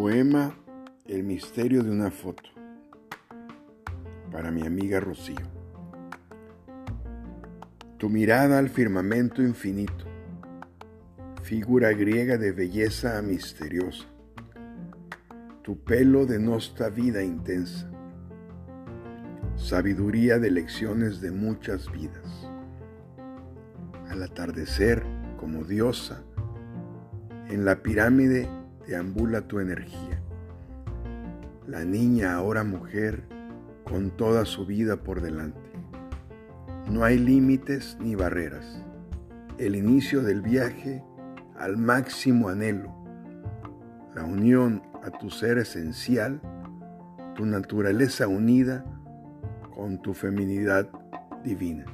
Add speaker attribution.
Speaker 1: Poema El misterio de una foto para mi amiga Rocío. Tu mirada al firmamento infinito, figura griega de belleza misteriosa, tu pelo de nosta vida intensa, sabiduría de lecciones de muchas vidas. Al atardecer, como diosa, en la pirámide deambula tu energía. La niña ahora mujer con toda su vida por delante. No hay límites ni barreras. El inicio del viaje al máximo anhelo. La unión a tu ser esencial, tu naturaleza unida con tu feminidad divina.